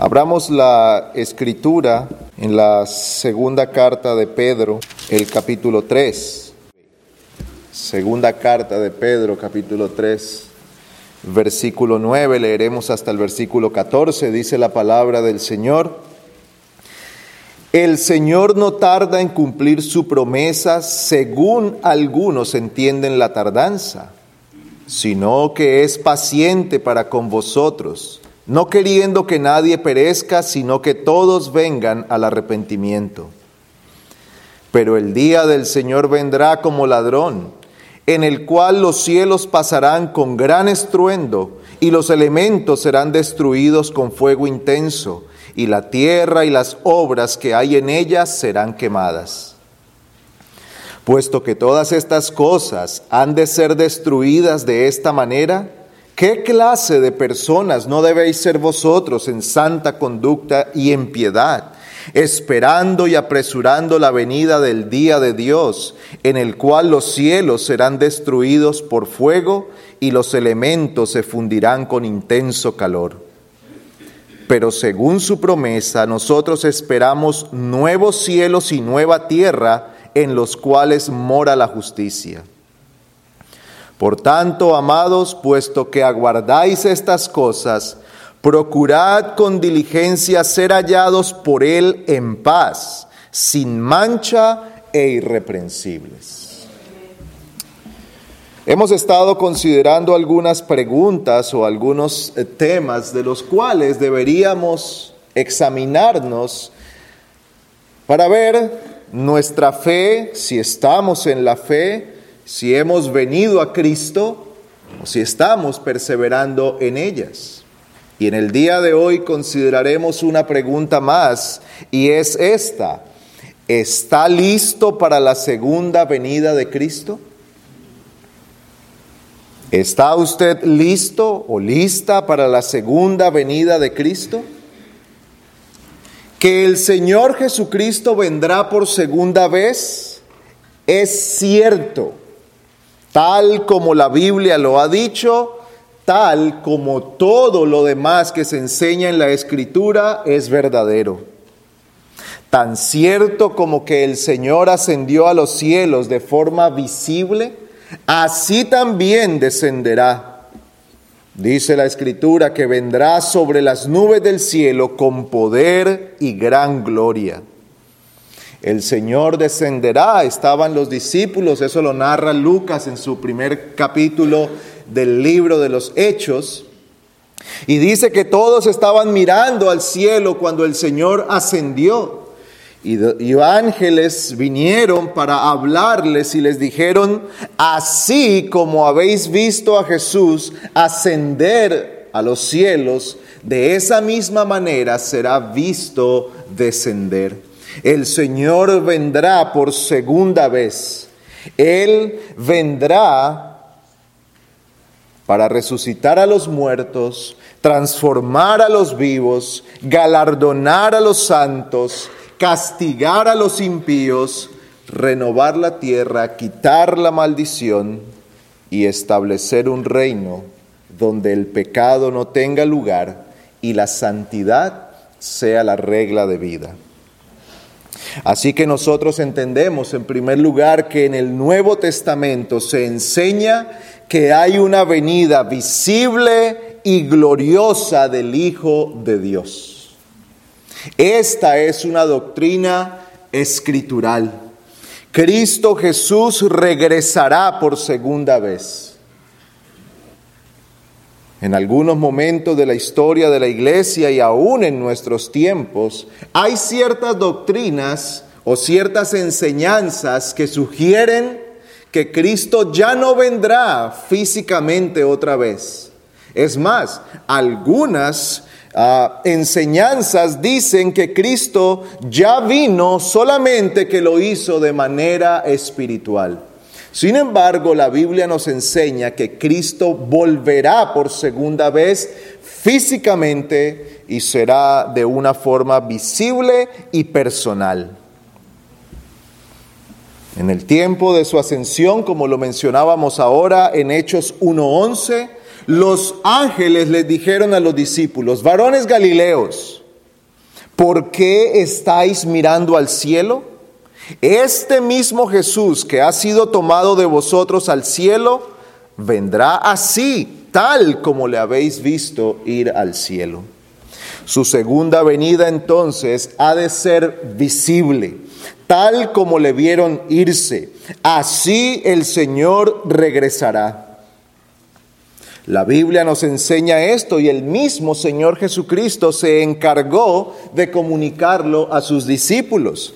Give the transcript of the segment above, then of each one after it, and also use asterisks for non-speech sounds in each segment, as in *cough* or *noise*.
Abramos la escritura en la segunda carta de Pedro, el capítulo 3. Segunda carta de Pedro, capítulo 3, versículo 9, leeremos hasta el versículo 14, dice la palabra del Señor. El Señor no tarda en cumplir su promesa según algunos entienden la tardanza, sino que es paciente para con vosotros no queriendo que nadie perezca, sino que todos vengan al arrepentimiento. Pero el día del Señor vendrá como ladrón, en el cual los cielos pasarán con gran estruendo, y los elementos serán destruidos con fuego intenso, y la tierra y las obras que hay en ellas serán quemadas. Puesto que todas estas cosas han de ser destruidas de esta manera, ¿Qué clase de personas no debéis ser vosotros en santa conducta y en piedad, esperando y apresurando la venida del día de Dios, en el cual los cielos serán destruidos por fuego y los elementos se fundirán con intenso calor? Pero según su promesa, nosotros esperamos nuevos cielos y nueva tierra en los cuales mora la justicia. Por tanto, amados, puesto que aguardáis estas cosas, procurad con diligencia ser hallados por Él en paz, sin mancha e irreprensibles. Hemos estado considerando algunas preguntas o algunos eh, temas de los cuales deberíamos examinarnos para ver nuestra fe, si estamos en la fe, si hemos venido a Cristo o si estamos perseverando en ellas. Y en el día de hoy consideraremos una pregunta más y es esta. ¿Está listo para la segunda venida de Cristo? ¿Está usted listo o lista para la segunda venida de Cristo? Que el Señor Jesucristo vendrá por segunda vez es cierto tal como la Biblia lo ha dicho, tal como todo lo demás que se enseña en la Escritura es verdadero. Tan cierto como que el Señor ascendió a los cielos de forma visible, así también descenderá. Dice la Escritura que vendrá sobre las nubes del cielo con poder y gran gloria. El Señor descenderá, estaban los discípulos, eso lo narra Lucas en su primer capítulo del libro de los Hechos. Y dice que todos estaban mirando al cielo cuando el Señor ascendió. Y, y, ángeles vinieron para hablarles y les dijeron, así como habéis visto a Jesús ascender a los cielos, de esa misma manera será visto descender. El Señor vendrá por segunda vez. Él vendrá para resucitar a los muertos, transformar a los vivos, galardonar a los santos, castigar a los impíos, renovar la tierra, quitar la maldición y establecer un reino donde el pecado no tenga lugar y la santidad sea la regla de vida. Así que nosotros entendemos en primer lugar que en el Nuevo Testamento se enseña que hay una venida visible y gloriosa del Hijo de Dios. Esta es una doctrina escritural. Cristo Jesús regresará por segunda vez. En algunos momentos de la historia de la iglesia y aún en nuestros tiempos, hay ciertas doctrinas o ciertas enseñanzas que sugieren que Cristo ya no vendrá físicamente otra vez. Es más, algunas ah, enseñanzas dicen que Cristo ya vino solamente que lo hizo de manera espiritual. Sin embargo, la Biblia nos enseña que Cristo volverá por segunda vez físicamente y será de una forma visible y personal. En el tiempo de su ascensión, como lo mencionábamos ahora en Hechos 1.11, los ángeles les dijeron a los discípulos, varones galileos, ¿por qué estáis mirando al cielo? Este mismo Jesús que ha sido tomado de vosotros al cielo, vendrá así, tal como le habéis visto ir al cielo. Su segunda venida entonces ha de ser visible, tal como le vieron irse. Así el Señor regresará. La Biblia nos enseña esto y el mismo Señor Jesucristo se encargó de comunicarlo a sus discípulos.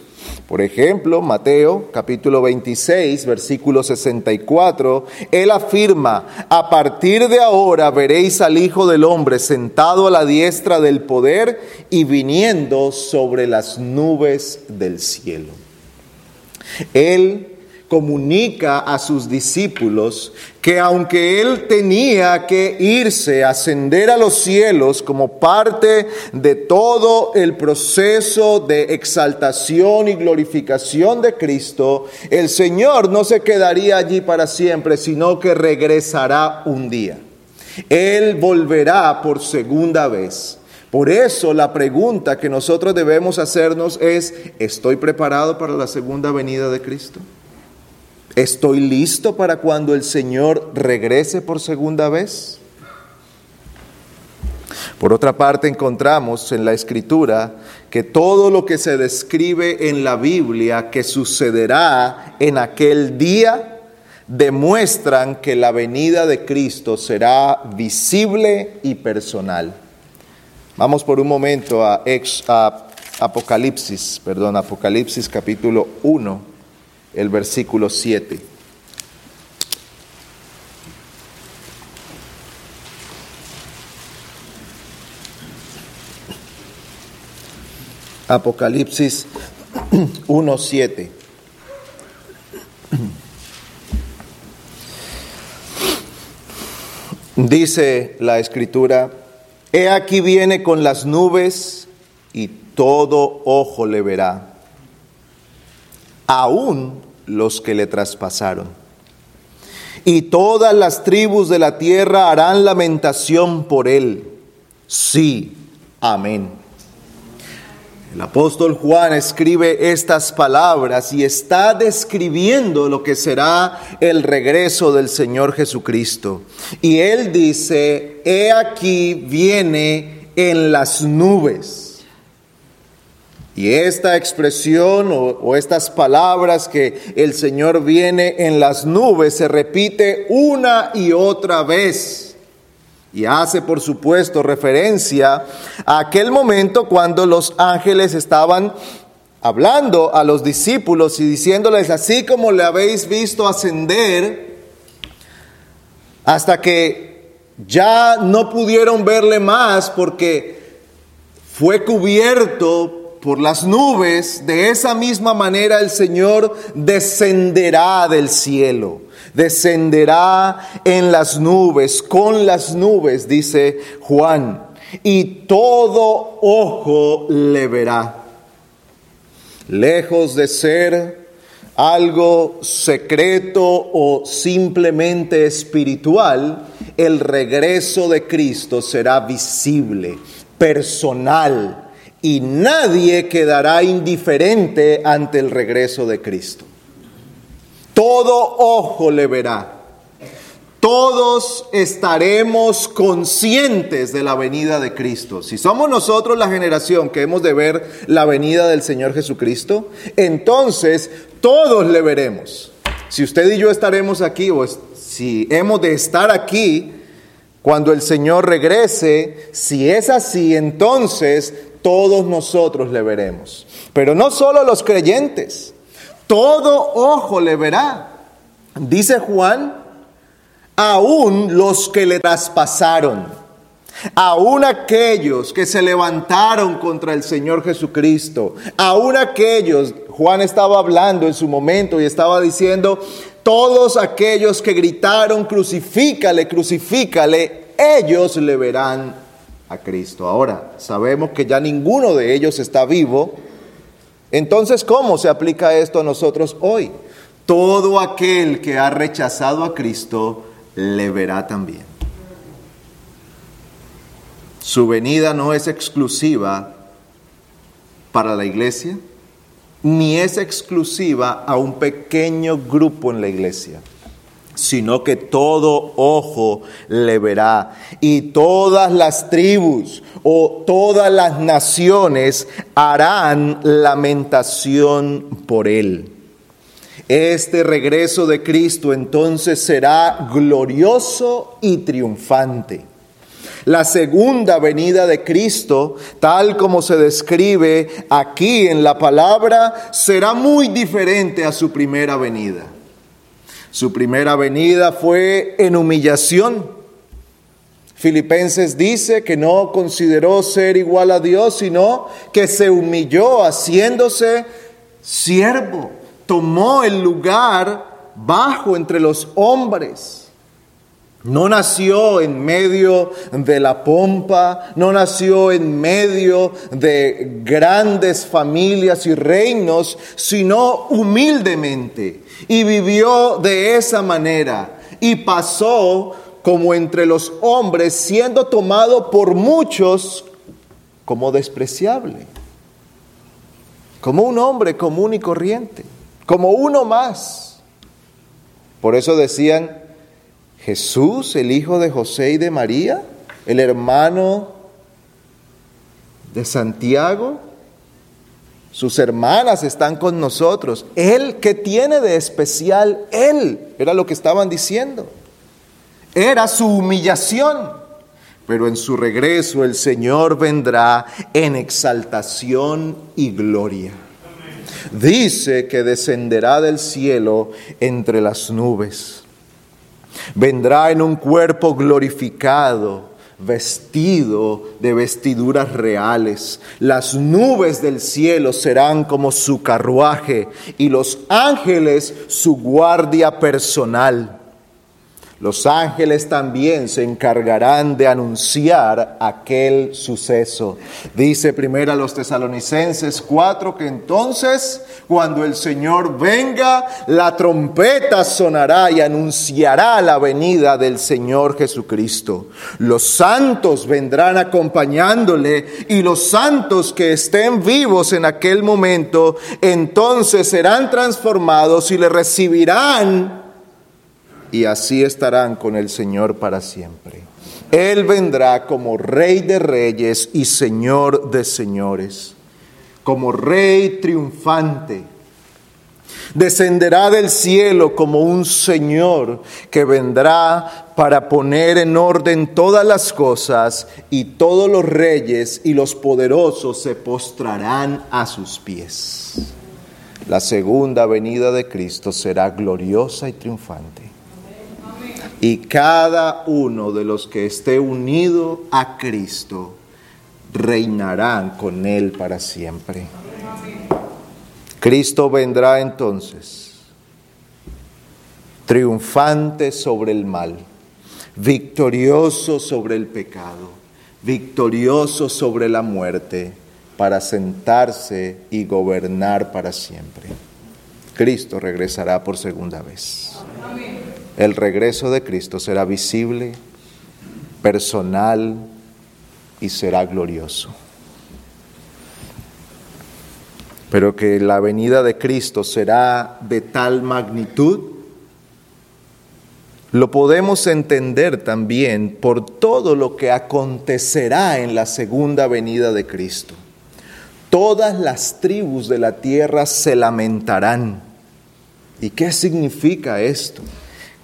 Por ejemplo, Mateo capítulo 26, versículo 64, él afirma, a partir de ahora veréis al Hijo del Hombre sentado a la diestra del poder y viniendo sobre las nubes del cielo. Él comunica a sus discípulos que aunque él tenía que irse, ascender a los cielos como parte de todo el proceso de exaltación y glorificación de Cristo, el Señor no se quedaría allí para siempre, sino que regresará un día. Él volverá por segunda vez. Por eso la pregunta que nosotros debemos hacernos es, ¿estoy preparado para la segunda venida de Cristo? ¿Estoy listo para cuando el Señor regrese por segunda vez? Por otra parte, encontramos en la Escritura que todo lo que se describe en la Biblia que sucederá en aquel día demuestran que la venida de Cristo será visible y personal. Vamos por un momento a, Apocalipsis, perdón, Apocalipsis capítulo 1 el versículo 7. Apocalipsis *clears throat* 1.7. Dice la escritura, He aquí viene con las nubes y todo ojo le verá aún los que le traspasaron. Y todas las tribus de la tierra harán lamentación por él. Sí, amén. El apóstol Juan escribe estas palabras y está describiendo lo que será el regreso del Señor Jesucristo. Y él dice, he aquí viene en las nubes y esta expresión o, estas palabras que el Señor viene en las nubes se repite una y otra vez. Y hace, por supuesto, referencia a aquel momento cuando los ángeles estaban hablando a los discípulos y diciéndoles, así como le habéis visto ascender, hasta que ya no pudieron verle más porque fue cubierto por las nubes, de esa misma manera el Señor descenderá del cielo, descenderá en las nubes, con las nubes, dice Juan, y todo ojo le verá. Lejos de ser algo secreto o simplemente espiritual, el regreso de Cristo será visible, personal, y nadie quedará indiferente ante el regreso de Cristo. Todo ojo le verá. Todos estaremos conscientes de la venida de Cristo. Si somos nosotros la generación que hemos de ver la venida del Señor Jesucristo, entonces todos le veremos. Si usted y yo estaremos aquí o si hemos de estar aquí cuando el Señor regrese, si es así, entonces todos nosotros le veremos. Pero no solo los creyentes, todo ojo le verá. Dice Juan, aún los que le traspasaron, aún aquellos que se levantaron contra el Señor Jesucristo, aún aquellos, Juan estaba hablando en su momento y estaba diciendo, todos aquellos que gritaron, crucifícale, crucifícale, ellos le verán a Cristo. Ahora, sabemos que ya ninguno de ellos está vivo. Entonces, ¿cómo se aplica esto a nosotros hoy? Todo aquel que ha rechazado a Cristo le verá también. Su venida no es exclusiva para la iglesia, ni es exclusiva a un pequeño grupo en la iglesia, sino que todo ojo le verá y todas las tribus o todas las naciones harán lamentación por él. Este regreso de Cristo entonces será glorioso y triunfante. La segunda venida de Cristo, tal como se describe aquí en la palabra, será muy diferente a su primera venida. Su primera venida fue en humillación. Filipenses dice que no consideró ser igual a Dios, sino que se humilló haciéndose siervo, tomó el lugar bajo entre los hombres no nació en medio de la pompa, no nació en medio de grandes familias y reinos, sino humildemente. Y vivió de esa manera. Y pasó como entre los hombres, siendo tomado por muchos como despreciable. Como un hombre común y corriente. Como uno más. Por eso decían, Jesús, el hijo de José y de María, el hermano de Santiago, sus hermanas están con nosotros. Él, ¿qué tiene de especial? Él, era lo que estaban diciendo. Era su humillación. Pero en su regreso el Señor vendrá en exaltación y gloria. Dice que descenderá del cielo entre las nubes Vendrá en un cuerpo glorificado, vestido de vestiduras reales. Las nubes del cielo serán como su carruaje y los ángeles su guardia personal. Los ángeles también se encargarán de anunciar aquel suceso. Dice primero a los tesalonicenses 4 que entonces cuando el Señor venga, la trompeta sonará y anunciará la venida del Señor Jesucristo. Los santos vendrán acompañándole y los santos que estén vivos en aquel momento, entonces serán transformados y le recibirán y así estarán con el Señor para siempre. Él vendrá como Rey de Reyes y Señor de Señores, como Rey triunfante. Descenderá del cielo como un Señor que vendrá para poner en orden todas las cosas y todos los reyes y los poderosos se postrarán a sus pies. La segunda venida de Cristo será gloriosa y triunfante y cada uno de los que esté unido a Cristo reinarán con Él para siempre. Cristo vendrá entonces triunfante sobre el mal, victorioso sobre el pecado, victorioso sobre la muerte, para sentarse y gobernar para siempre. Cristo regresará por segunda vez el regreso de Cristo será visible, personal y será glorioso. Pero que la venida de Cristo será de tal magnitud, lo podemos entender también por todo lo que acontecerá en la segunda venida de Cristo. Todas las tribus de la tierra se lamentarán. ¿Y qué significa esto?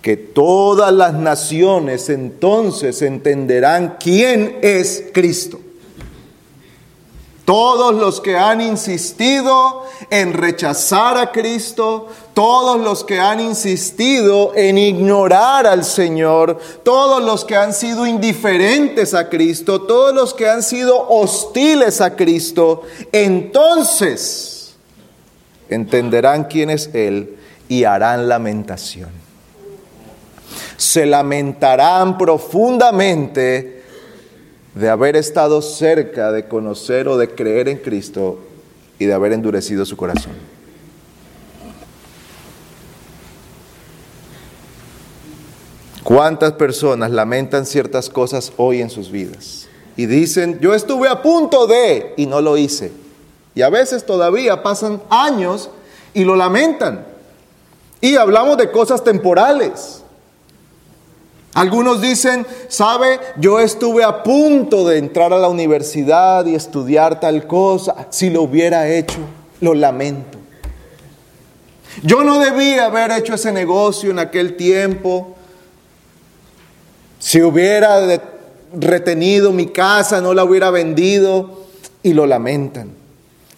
Que todas las naciones entonces entenderán quién es Cristo. Todos los que han insistido en rechazar a Cristo, todos los que han insistido en ignorar al Señor, todos los que han sido indiferentes a Cristo, todos los que han sido hostiles a Cristo, entonces entenderán quién es Él y harán lamentación se lamentarán profundamente de haber estado cerca de conocer o de creer en Cristo y de haber endurecido su corazón. ¿Cuántas personas lamentan ciertas cosas hoy en sus vidas? Y dicen, yo estuve a punto de, y no lo hice. Y a veces todavía pasan años y lo lamentan. Y hablamos de cosas temporales. Algunos dicen, sabe, yo estuve a punto de entrar a la universidad y estudiar tal cosa. Si lo hubiera hecho, lo lamento. Yo no debía haber hecho ese negocio en aquel tiempo. Si hubiera retenido mi casa, no la hubiera vendido y lo lamentan.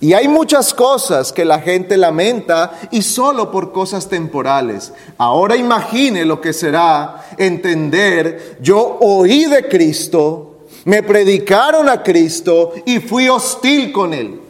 Y hay muchas cosas que la gente lamenta y solo por cosas temporales. Ahora imagine lo que será entender, yo oí de Cristo, me predicaron a Cristo y fui hostil con Él.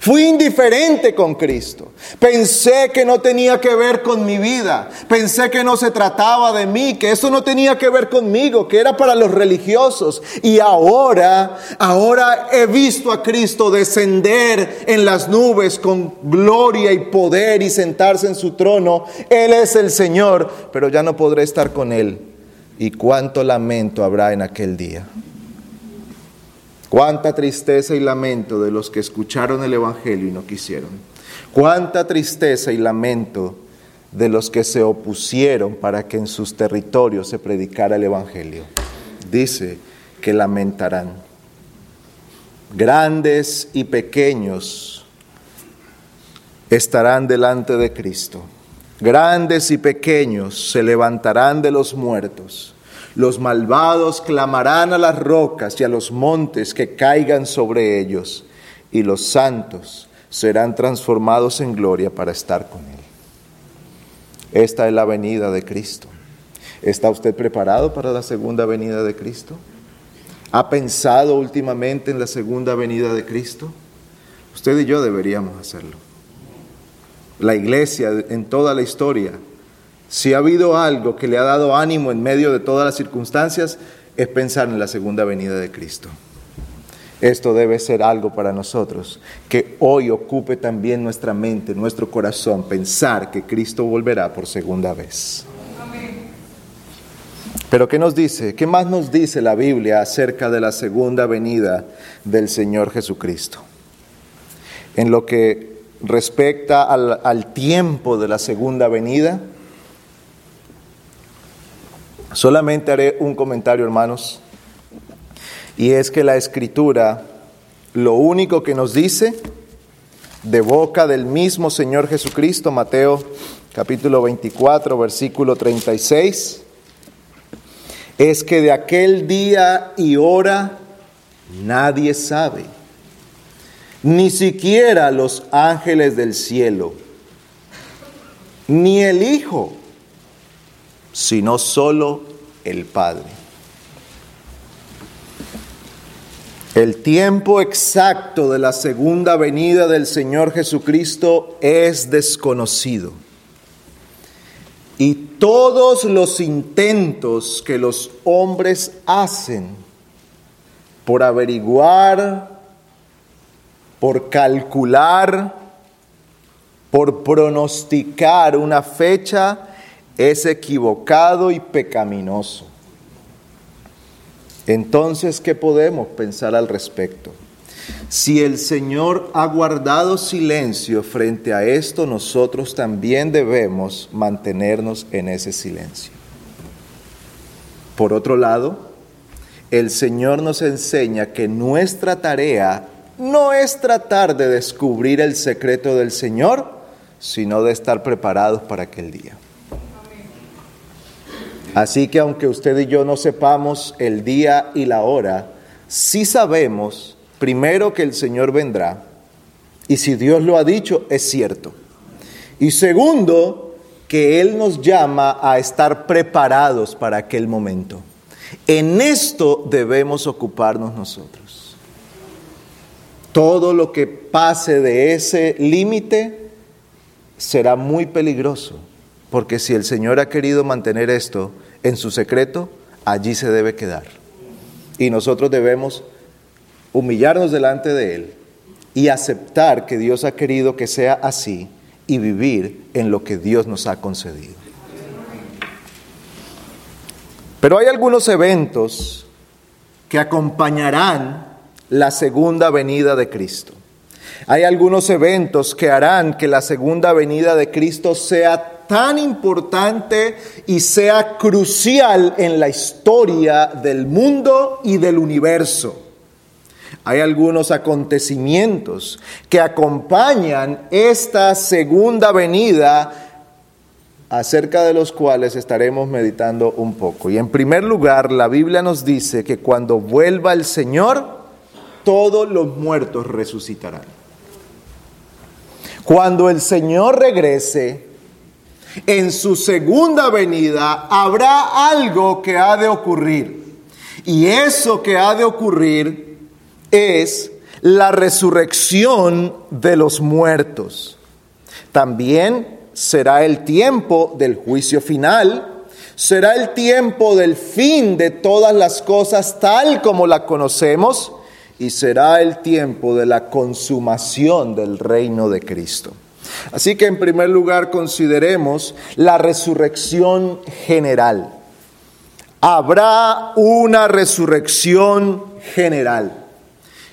Fui indiferente con Cristo. Pensé que no tenía que ver con mi vida. Pensé que no se trataba de mí, que eso no tenía que ver conmigo, que era para los religiosos. Y ahora, ahora he visto a Cristo descender en las nubes con gloria y poder y sentarse en su trono. Él es el Señor, pero ya no podré estar con Él. Y cuánto lamento habrá en aquel día. Cuánta tristeza y lamento de los que escucharon el Evangelio y no quisieron. Cuánta tristeza y lamento de los que se opusieron para que en sus territorios se predicara el Evangelio. Dice que lamentarán. Grandes y pequeños estarán delante de Cristo. Grandes y pequeños se levantarán de los muertos los malvados clamarán a las rocas y a los montes que caigan sobre ellos, y los santos serán transformados en gloria para estar con Él. Esta es la venida de Cristo. ¿Está usted preparado para la segunda venida de Cristo? ¿Ha pensado últimamente en la segunda venida de Cristo? Usted y yo deberíamos hacerlo. La iglesia en toda la historia si ha habido algo que le ha dado ánimo en medio de todas las circunstancias, es pensar en la segunda venida de Cristo. Esto debe ser algo para nosotros, que hoy ocupe también nuestra mente, nuestro corazón, pensar que Cristo volverá por segunda vez. Pero ¿qué nos dice? ¿Qué más nos dice la Biblia acerca de la segunda venida del Señor Jesucristo? En lo que respecta al, al tiempo de la segunda venida, Solamente haré un comentario, hermanos, y es que la escritura lo único que nos dice de boca del mismo Señor Jesucristo, Mateo capítulo 24, versículo 36, es que de aquel día y hora nadie sabe, ni siquiera los ángeles del cielo, ni el Hijo sino solo el Padre. El tiempo exacto de la segunda venida del Señor Jesucristo es desconocido. Y todos los intentos que los hombres hacen por averiguar, por calcular, por pronosticar una fecha, es equivocado y pecaminoso. Entonces, ¿qué podemos pensar al respecto? Si el Señor ha guardado silencio frente a esto, nosotros también debemos mantenernos en ese silencio. Por otro lado, el Señor nos enseña que nuestra tarea no es tratar de descubrir el secreto del Señor, sino de estar preparados para aquel día. Así que aunque usted y yo no sepamos el día y la hora, sí sabemos primero que el Señor vendrá. Y si Dios lo ha dicho, es cierto. Y segundo, que Él nos llama a estar preparados para aquel momento. En esto debemos ocuparnos nosotros. Todo lo que pase de ese límite será muy peligroso, porque si el Señor ha querido mantener esto, en su secreto, allí se debe quedar. Y nosotros debemos humillarnos delante de Él y aceptar que Dios ha querido que sea así y vivir en lo que Dios nos ha concedido. Pero hay algunos eventos que acompañarán la segunda venida de Cristo. Hay algunos eventos que harán que la segunda venida de Cristo sea tan importante y sea crucial en la historia del mundo y del universo. Hay algunos acontecimientos que acompañan esta segunda venida acerca de los cuales estaremos meditando un poco. Y en primer lugar, la Biblia nos dice que cuando vuelva el Señor, todos los muertos resucitarán. Cuando el Señor regrese, en su segunda venida habrá algo que ha de ocurrir. Y eso que ha de ocurrir es la resurrección de los muertos. También será el tiempo del juicio final, será el tiempo del fin de todas las cosas tal como la conocemos y será el tiempo de la consumación del reino de Cristo. Así que en primer lugar consideremos la resurrección general. Habrá una resurrección general.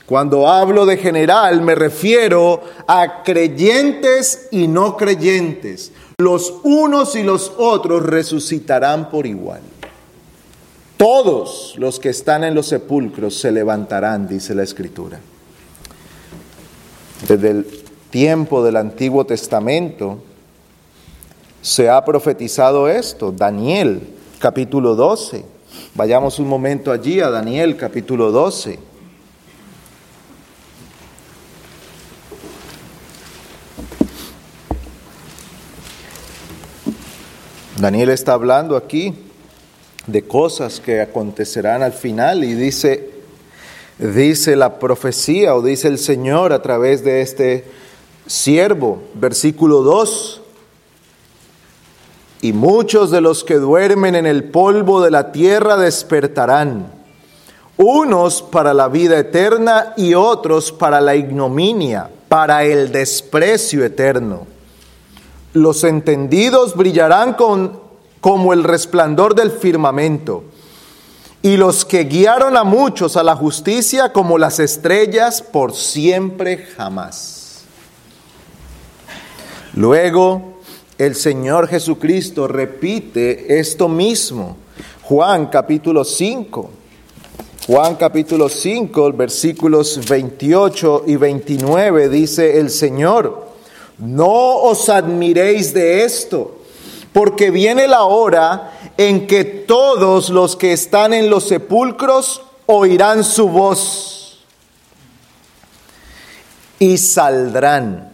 Cuando hablo de general me refiero a creyentes y no creyentes. Los unos y los otros resucitarán por igual. Todos los que están en los sepulcros se levantarán, dice la Escritura. Desde el tiempo del Antiguo Testamento se ha profetizado esto. Daniel, capítulo 12. Vayamos un momento allí a Daniel, capítulo 12. Daniel está hablando aquí de cosas que acontecerán al final y dice, dice la profecía o dice el Señor a través de este siervo, versículo 2. Y muchos de los que duermen en el polvo de la tierra despertarán, unos para la vida eterna y otros para la ignominia, para el desprecio eterno. Los entendidos brillarán con, como el resplandor del firmamento, y los que guiaron a muchos a la justicia como las estrellas por siempre jamás. Luego el Señor Jesucristo repite esto mismo. Juan capítulo 5. Juan capítulo 5, versículos 28 y 29 dice el Señor. No os admiréis de esto, porque viene la hora en que todos los que están en los sepulcros oirán su voz y saldrán.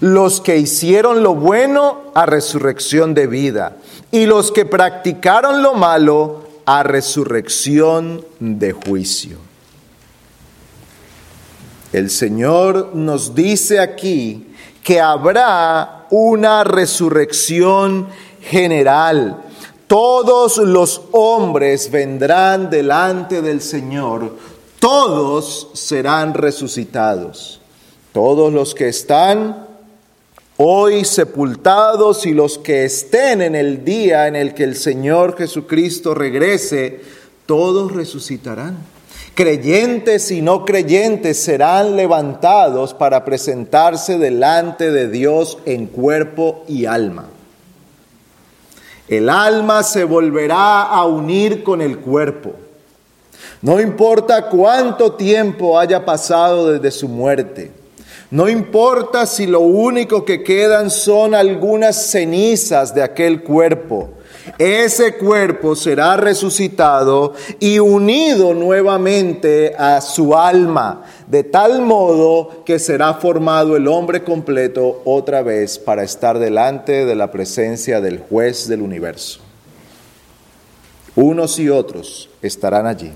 Los que hicieron lo bueno a resurrección de vida y los que practicaron lo malo a resurrección de juicio. El Señor nos dice aquí que habrá una resurrección general. Todos los hombres vendrán delante del Señor, todos serán resucitados. Todos los que están hoy sepultados y los que estén en el día en el que el Señor Jesucristo regrese, todos resucitarán creyentes y no creyentes serán levantados para presentarse delante de Dios en cuerpo y alma. El alma se volverá a unir con el cuerpo. No importa cuánto tiempo haya pasado desde su muerte. No importa si lo único que quedan son algunas cenizas de aquel cuerpo. Ese cuerpo será resucitado y unido nuevamente a su alma, de tal modo que será formado el hombre completo otra vez para estar delante de la presencia del juez del universo. Unos y otros estarán allí.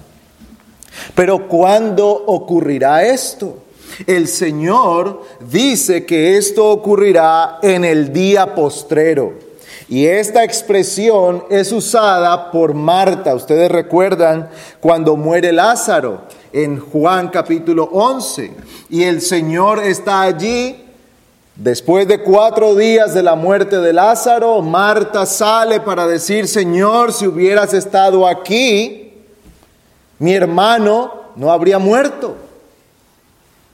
Pero ¿cuándo ocurrirá esto? El Señor dice que esto ocurrirá en el día postrero. Y esta expresión es usada por Marta. Ustedes recuerdan cuando muere Lázaro en Juan capítulo 11. Y el Señor está allí. Después de cuatro días de la muerte de Lázaro, Marta sale para decir, Señor, si hubieras estado aquí, mi hermano no habría muerto.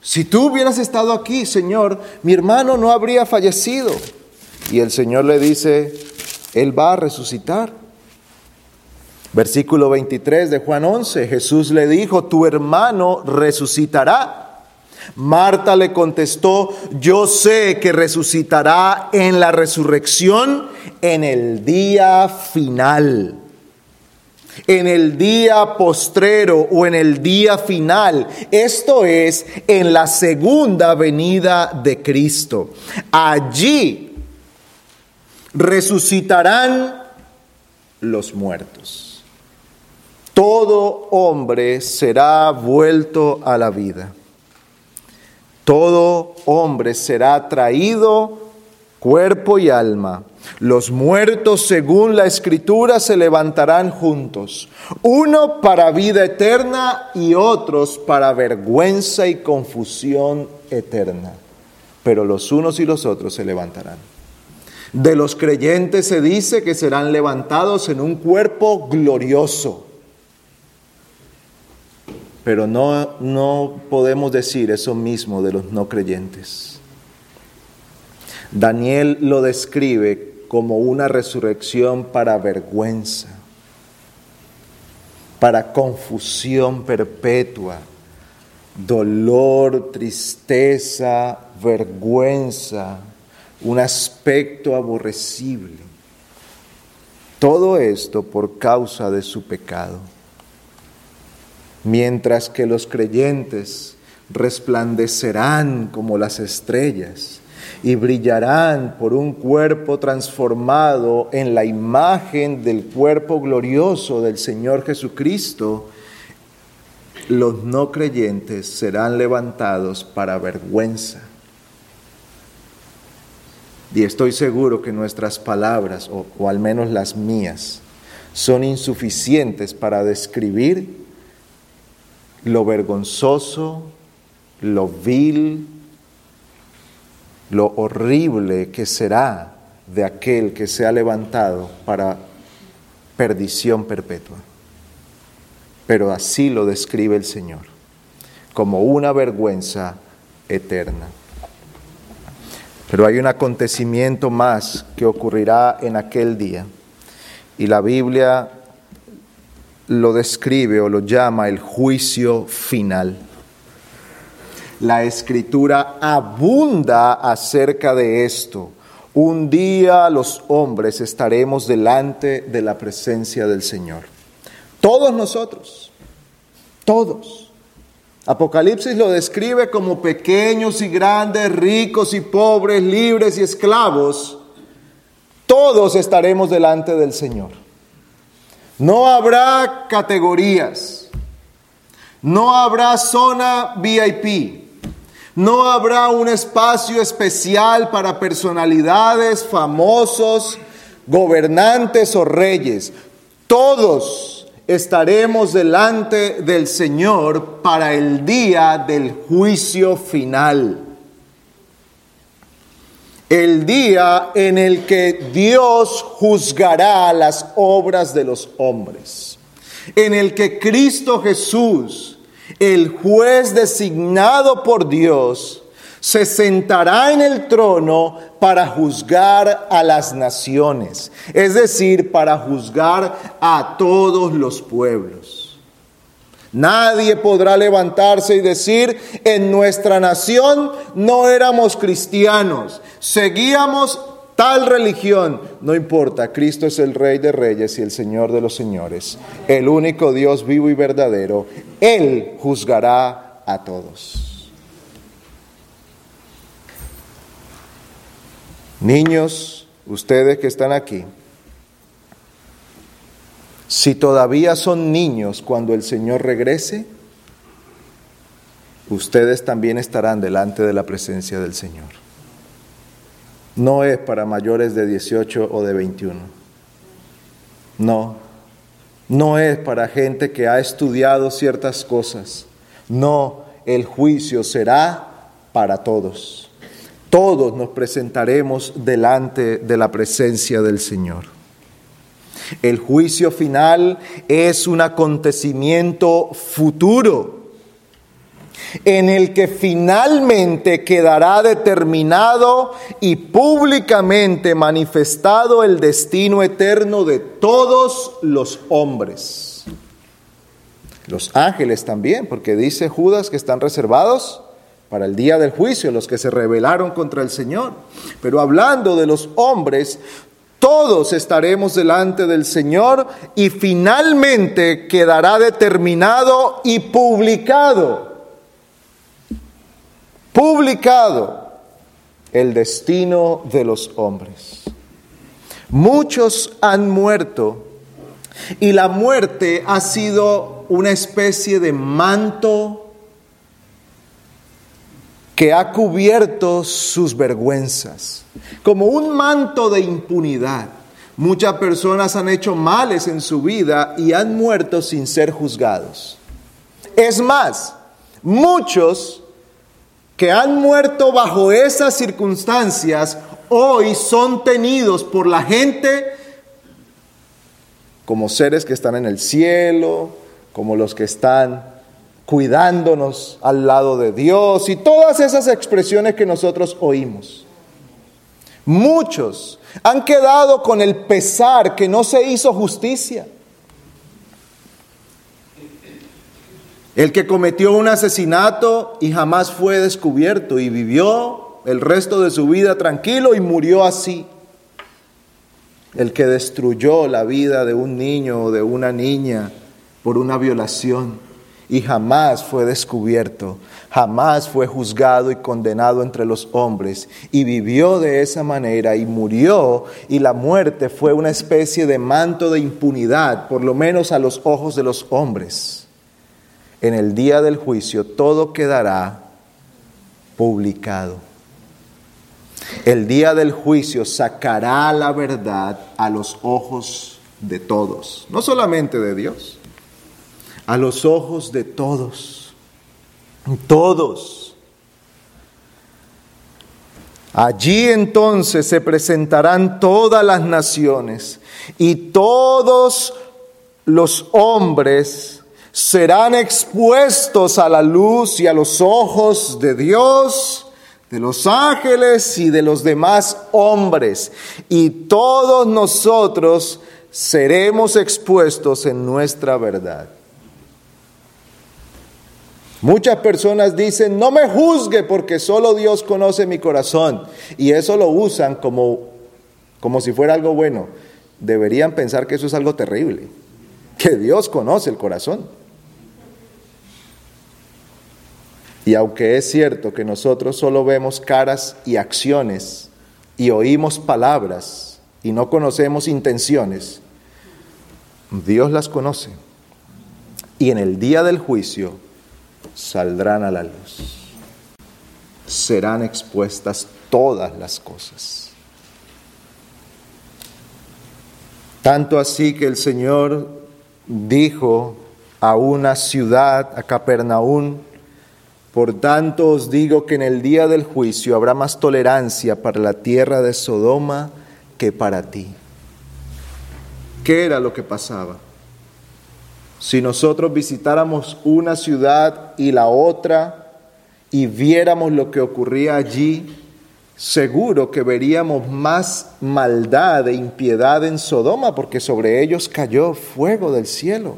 Si tú hubieras estado aquí, Señor, mi hermano no habría fallecido. Y el Señor le dice, Él va a resucitar. Versículo 23 de Juan 11, Jesús le dijo, tu hermano resucitará. Marta le contestó, yo sé que resucitará en la resurrección en el día final en el día postrero o en el día final. Esto es en la segunda venida de Cristo. Allí resucitarán los muertos. Todo hombre será vuelto a la vida. Todo hombre será traído cuerpo y alma los muertos, según la escritura, se levantarán juntos, uno para vida eterna y otros para vergüenza y confusión eterna. Pero los unos y los otros se levantarán. De los creyentes se dice que serán levantados en un cuerpo glorioso. Pero no, no podemos decir eso mismo de los no creyentes. Daniel lo describe como una resurrección para vergüenza, para confusión perpetua, dolor, tristeza, vergüenza, un aspecto aborrecible. Todo esto por causa de su pecado. Mientras que los creyentes resplandecerán como las estrellas y brillarán por un cuerpo transformado en la imagen del cuerpo glorioso del Señor Jesucristo, los no creyentes serán levantados para vergüenza. Y estoy seguro que nuestras palabras, o, al menos las mías, son insuficientes para describir lo vergonzoso, lo vil, lo horrible que será de aquel que se ha levantado para perdición perpetua. Pero así lo describe el Señor, como una vergüenza eterna. Pero hay un acontecimiento más que ocurrirá en aquel día, y la Biblia lo describe o lo llama el juicio final. La escritura abunda acerca de esto. Un día los hombres estaremos delante de la presencia del Señor. Todos nosotros, todos. Apocalipsis lo describe como pequeños y grandes, ricos y pobres, libres y esclavos. Todos estaremos delante del Señor. No habrá categorías. No habrá zona VIP. No habrá un espacio especial para personalidades, famosos, gobernantes o reyes. Todos estaremos delante del Señor para el día del juicio final. El día en el que Dios juzgará las obras de los hombres. En el que Cristo Jesús el juez designado por Dios se sentará en el trono para juzgar a las naciones, es decir, para juzgar a todos los pueblos. Nadie podrá levantarse y decir, en nuestra nación no éramos cristianos, seguíamos tal religión, no importa, Cristo es el Rey de Reyes y el Señor de los Señores, el único Dios vivo y verdadero, Él juzgará a todos. Niños, ustedes que están aquí, si todavía son niños cuando el Señor regrese, ustedes también estarán delante de la presencia del Señor no es para mayores de 18 o de 21. No, no es para gente que ha estudiado ciertas cosas. No, el juicio será para todos. Todos nos presentaremos delante de la presencia del Señor. El juicio final es un acontecimiento futuro en el que finalmente quedará determinado y públicamente manifestado el destino eterno de todos los hombres. Los ángeles también, porque dice Judas que están reservados para el día del juicio, los que se rebelaron contra el Señor. Pero hablando de los hombres, todos estaremos delante del Señor y finalmente quedará determinado y publicado, publicado el destino de los hombres. Muchos han muerto y la muerte ha sido una especie de manto que ha cubierto sus vergüenzas, como un manto de impunidad. Muchas personas han hecho males en su vida y han muerto sin ser juzgados. Es más, muchos que han muerto bajo esas circunstancias hoy son tenidos por la gente como seres que están en el cielo, como los que están cuidándonos al lado de Dios y todas esas expresiones que nosotros oímos. Muchos han quedado con el pesar que no se hizo justicia. El que cometió un asesinato y jamás fue descubierto y vivió el resto de su vida tranquilo y murió así. El que destruyó la vida de un niño o de una niña por una violación y jamás fue descubierto, jamás fue juzgado y condenado entre los hombres y vivió de esa manera y murió y la muerte fue una especie de manto de impunidad, por lo menos a los ojos de los hombres. En el día del juicio todo quedará publicado. El día del juicio sacará la verdad a los ojos de todos, no solamente de Dios a los ojos de todos, todos. Allí entonces se presentarán todas las naciones y todos los hombres serán expuestos a la luz y a los ojos de Dios, de los ángeles y de los demás hombres. Y todos nosotros seremos expuestos en nuestra verdad. Muchas personas dicen, no me juzgue porque solo Dios conoce mi corazón. Y eso lo usan como, como si fuera algo bueno. Deberían pensar que eso es algo terrible, que Dios conoce el corazón. Y aunque es cierto que nosotros solo vemos caras y acciones y oímos palabras y no conocemos intenciones, Dios las conoce. Y en el día del juicio, saldrán a la luz. Serán expuestas todas las cosas. Tanto así que el Señor dijo a una ciudad, a Capernaum, por tanto os digo que en el día del juicio habrá más tolerancia para la tierra de Sodoma que para ti. ¿Qué era lo que pasaba? Si nosotros visitáramos una ciudad y la otra y viéramos lo que ocurría allí, seguro que veríamos más maldad e impiedad en Sodoma, porque sobre ellos cayó fuego del cielo.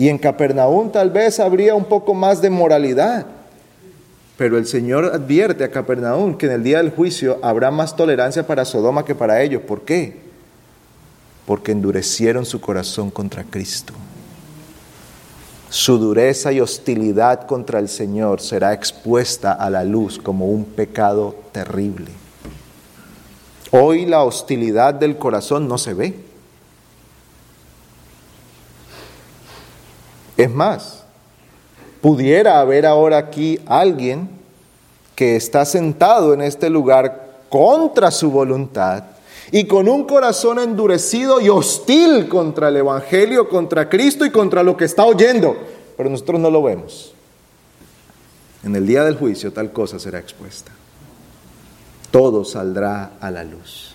Y en Capernaum tal vez habría un poco más de moralidad. Pero el Señor advierte a Capernaum que en el día del juicio habrá más tolerancia para Sodoma que para ellos. ¿Por qué? Porque endurecieron su corazón contra Cristo su dureza y hostilidad contra el Señor será expuesta a la luz como un pecado terrible. Hoy la hostilidad del corazón no se ve. Es más, pudiera haber ahora aquí alguien que está sentado en este lugar contra su voluntad y con un corazón endurecido y hostil contra el Evangelio, contra Cristo y contra lo que está oyendo, pero nosotros no lo vemos. En el día del juicio tal cosa será expuesta. Todo saldrá a la luz.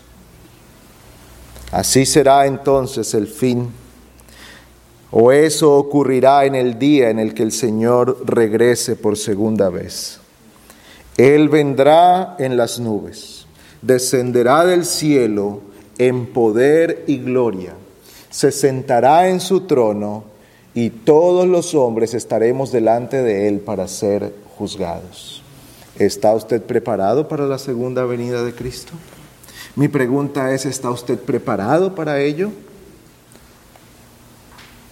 Así será entonces el fin o eso ocurrirá en el día en el que el Señor regrese por segunda vez. Él vendrá en las nubes, descenderá del cielo en poder y gloria, se sentará en su trono y todos los hombres estaremos delante de Él para ser juzgados. ¿Está usted preparado para la segunda venida de Cristo? Mi pregunta es, ¿está usted preparado para ello?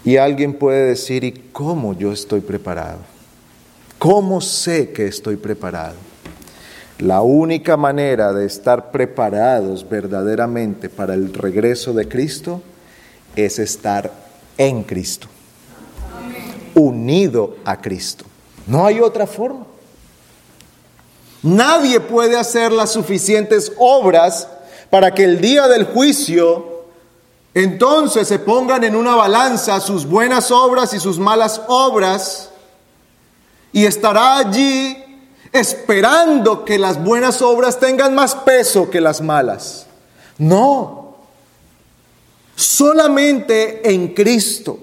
Y alguien puede decir, ¿y cómo yo estoy preparado? ¿Cómo sé que estoy preparado? La única manera de estar preparados verdaderamente para el regreso de Cristo es estar en Cristo, unido a Cristo. No hay otra forma. Nadie puede hacer las suficientes obras para que el día del juicio entonces se pongan en una balanza sus buenas obras y sus malas obras y estará allí esperando que las buenas obras tengan más peso que las malas. No, solamente en Cristo.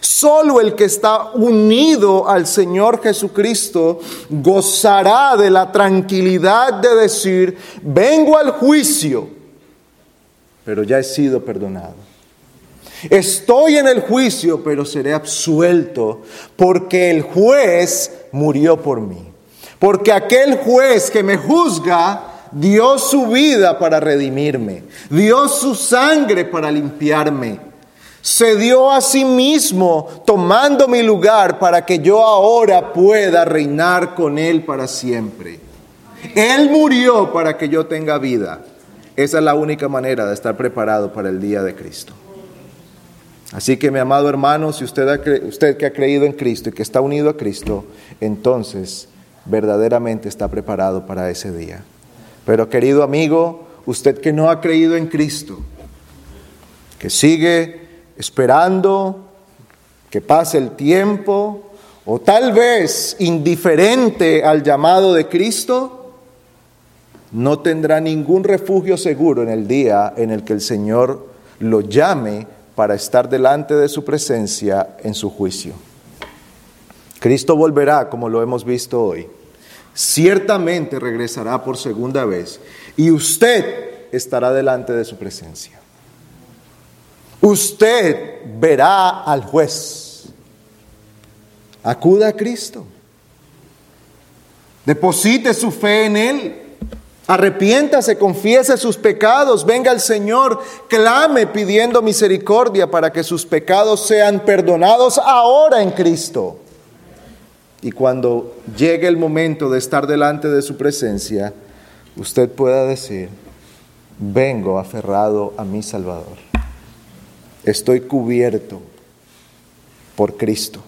Solo el que está unido al Señor Jesucristo gozará de la tranquilidad de decir, vengo al juicio, pero ya he sido perdonado. Estoy en el juicio, pero seré absuelto porque el juez murió por mí. Porque aquel juez que me juzga dio su vida para redimirme, dio su sangre para limpiarme, se dio a sí mismo tomando mi lugar para que yo ahora pueda reinar con Él para siempre. Él murió para que yo tenga vida. Esa es la única manera de estar preparado para el día de Cristo. Así que mi amado hermano, si usted, usted que ha creído en Cristo y que está unido a Cristo, entonces verdaderamente está preparado para ese día. Pero querido amigo, usted que no ha creído en Cristo, que sigue esperando que pase el tiempo, o tal vez indiferente al llamado de Cristo, no tendrá ningún refugio seguro en el día en el que el Señor lo llame para estar delante de su presencia en su juicio. Cristo volverá, como lo hemos visto hoy. Ciertamente regresará por segunda vez y usted estará delante de su presencia. Usted verá al juez. Acuda a Cristo. Deposite su fe en Él. Arrepiéntase, confiese sus pecados, venga al Señor, clame pidiendo misericordia para que sus pecados sean perdonados ahora en Cristo. Y cuando llegue el momento de estar delante de su presencia, usted pueda decir, vengo aferrado a mi Salvador. Estoy cubierto por Cristo.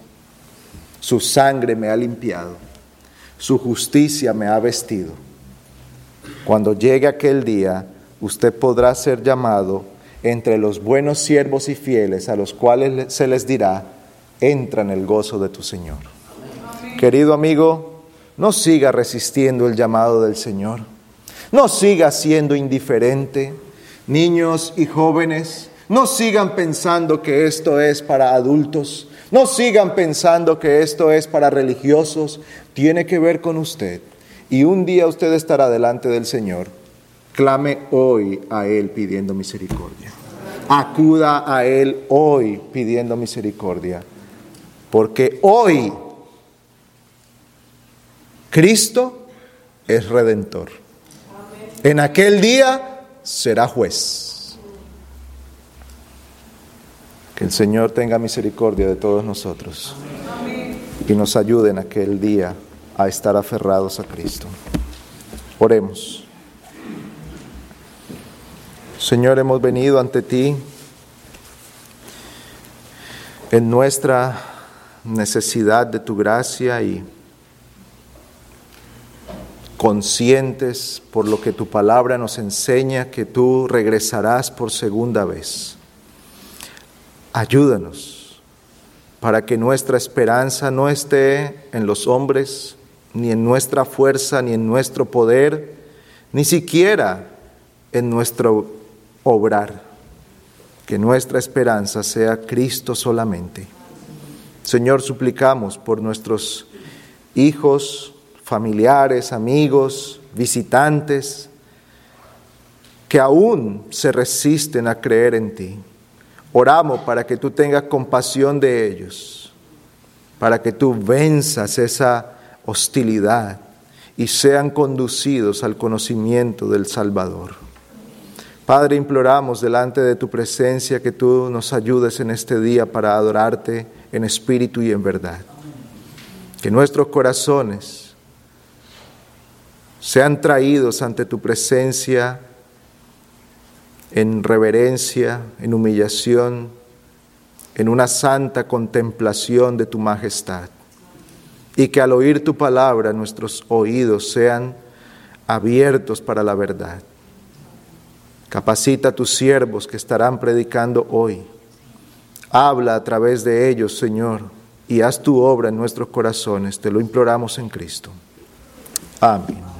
Su sangre me ha limpiado, su justicia me ha vestido cuando llegue aquel día, usted podrá ser llamado entre los buenos siervos y fieles a los cuales se les dirá, entra en el gozo de tu Señor. Querido amigo, no siga resistiendo el llamado del Señor. No siga siendo indiferente. Niños y jóvenes, no sigan pensando que esto es para adultos. No sigan pensando que esto es para religiosos. Tiene que ver con usted y un día usted estará delante del Señor, clame hoy a Él pidiendo misericordia. Acuda a Él hoy pidiendo misericordia, porque hoy Cristo es redentor. En aquel día será juez. Que el Señor tenga misericordia de todos nosotros y nos ayude en aquel día a estar aferrados a Cristo. Oremos. Señor, hemos venido ante ti en nuestra necesidad de tu gracia y conscientes por lo que tu palabra nos enseña que tú regresarás por segunda vez. Ayúdanos para que nuestra esperanza no esté en los hombres, ni en nuestra fuerza, ni en nuestro poder, ni siquiera en nuestro obrar. Que nuestra esperanza sea Cristo solamente. Señor, suplicamos por nuestros hijos, familiares, amigos, visitantes, que aún se resisten a creer en ti. Oramos para que tú tengas compasión de ellos, para que tú venzas esa hostilidad y sean conducidos al conocimiento del Salvador. Padre, imploramos delante de tu presencia que tú nos ayudes en este día para adorarte en espíritu y en verdad. Que nuestros corazones sean traídos ante tu presencia en reverencia, en humillación, en una santa contemplación de tu majestad. Y que al oír tu palabra nuestros oídos sean abiertos para la verdad. Capacita a tus siervos que estarán predicando hoy. Habla a través de ellos, Señor, y haz tu obra en nuestros corazones. Te lo imploramos en Cristo. Amén.